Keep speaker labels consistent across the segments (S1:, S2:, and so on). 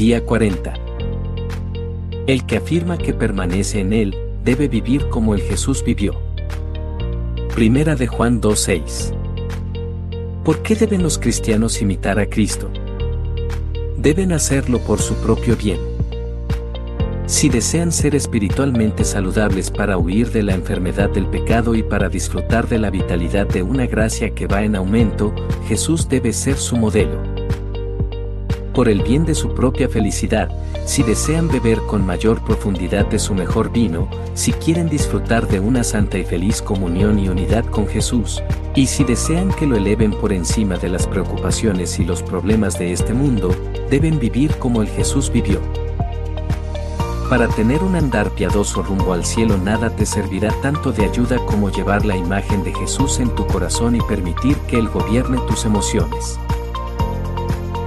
S1: Día 40. El que afirma que permanece en él, debe vivir como el Jesús vivió. Primera de Juan 2.6. ¿Por qué deben los cristianos imitar a Cristo? Deben hacerlo por su propio bien. Si desean ser espiritualmente saludables para huir de la enfermedad del pecado y para disfrutar de la vitalidad de una gracia que va en aumento, Jesús debe ser su modelo por el bien de su propia felicidad, si desean beber con mayor profundidad de su mejor vino, si quieren disfrutar de una santa y feliz comunión y unidad con Jesús, y si desean que lo eleven por encima de las preocupaciones y los problemas de este mundo, deben vivir como el Jesús vivió. Para tener un andar piadoso rumbo al cielo nada te servirá tanto de ayuda como llevar la imagen de Jesús en tu corazón y permitir que Él gobierne tus emociones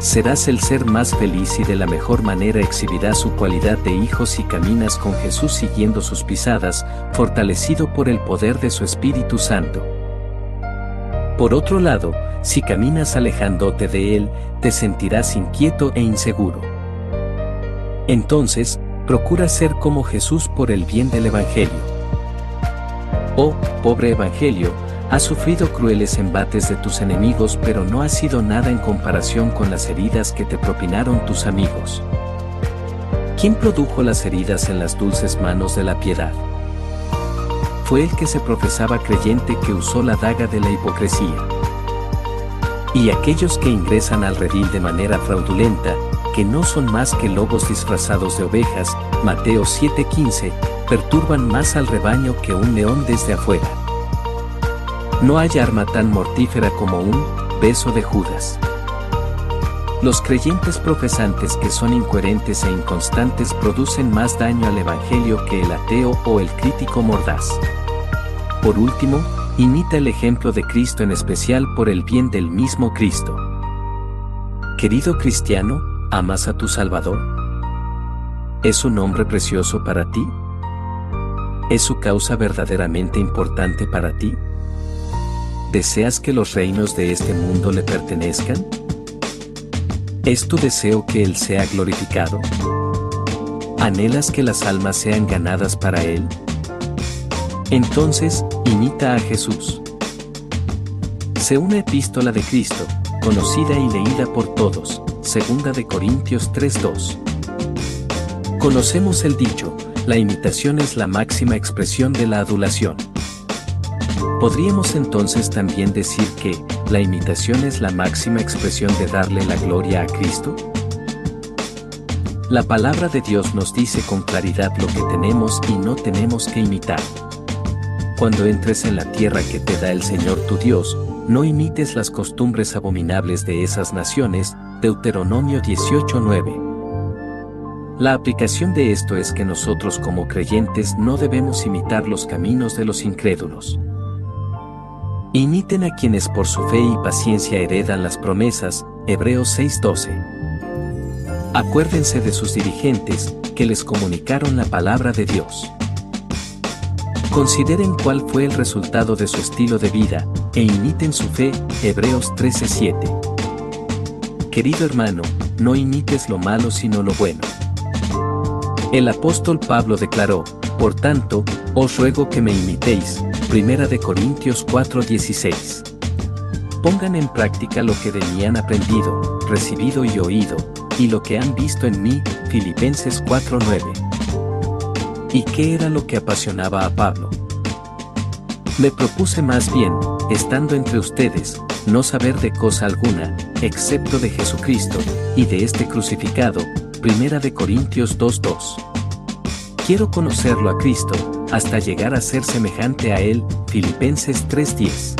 S1: serás el ser más feliz y de la mejor manera exhibirás su cualidad de hijo si caminas con Jesús siguiendo sus pisadas, fortalecido por el poder de su Espíritu Santo. Por otro lado, si caminas alejándote de Él, te sentirás inquieto e inseguro. Entonces, procura ser como Jesús por el bien del Evangelio. Oh, pobre Evangelio, Has sufrido crueles embates de tus enemigos pero no ha sido nada en comparación con las heridas que te propinaron tus amigos. ¿Quién produjo las heridas en las dulces manos de la piedad? Fue el que se profesaba creyente que usó la daga de la hipocresía. Y aquellos que ingresan al redil de manera fraudulenta, que no son más que lobos disfrazados de ovejas, Mateo 7:15, perturban más al rebaño que un león desde afuera. No hay arma tan mortífera como un beso de Judas. Los creyentes profesantes que son incoherentes e inconstantes producen más daño al Evangelio que el ateo o el crítico mordaz. Por último, imita el ejemplo de Cristo en especial por el bien del mismo Cristo. Querido cristiano, ¿amas a tu Salvador? ¿Es un nombre precioso para ti? ¿Es su causa verdaderamente importante para ti? ¿Deseas que los reinos de este mundo le pertenezcan? ¿Es tu deseo que Él sea glorificado? ¿Anhelas que las almas sean ganadas para Él? Entonces, imita a Jesús. Sé una epístola de Cristo, conocida y leída por todos, segunda de Corintios 3:2. Conocemos el dicho, la imitación es la máxima expresión de la adulación. Podríamos entonces también decir que, la imitación es la máxima expresión de darle la gloria a Cristo? La palabra de Dios nos dice con claridad lo que tenemos y no tenemos que imitar. Cuando entres en la tierra que te da el Señor tu Dios, no imites las costumbres abominables de esas naciones, Deuteronomio 18:9. La aplicación de esto es que nosotros como creyentes no debemos imitar los caminos de los incrédulos. Imiten a quienes por su fe y paciencia heredan las promesas, Hebreos 6:12. Acuérdense de sus dirigentes, que les comunicaron la palabra de Dios. Consideren cuál fue el resultado de su estilo de vida, e imiten su fe, Hebreos 13:7. Querido hermano, no imites lo malo sino lo bueno. El apóstol Pablo declaró, por tanto, os ruego que me imitéis, Primera de Corintios 4:16. Pongan en práctica lo que de mí han aprendido, recibido y oído, y lo que han visto en mí, Filipenses 4:9. ¿Y qué era lo que apasionaba a Pablo? Me propuse más bien, estando entre ustedes, no saber de cosa alguna, excepto de Jesucristo, y de este crucificado, Primera de Corintios 2:2. Quiero conocerlo a Cristo, hasta llegar a ser semejante a Él, Filipenses 3:10.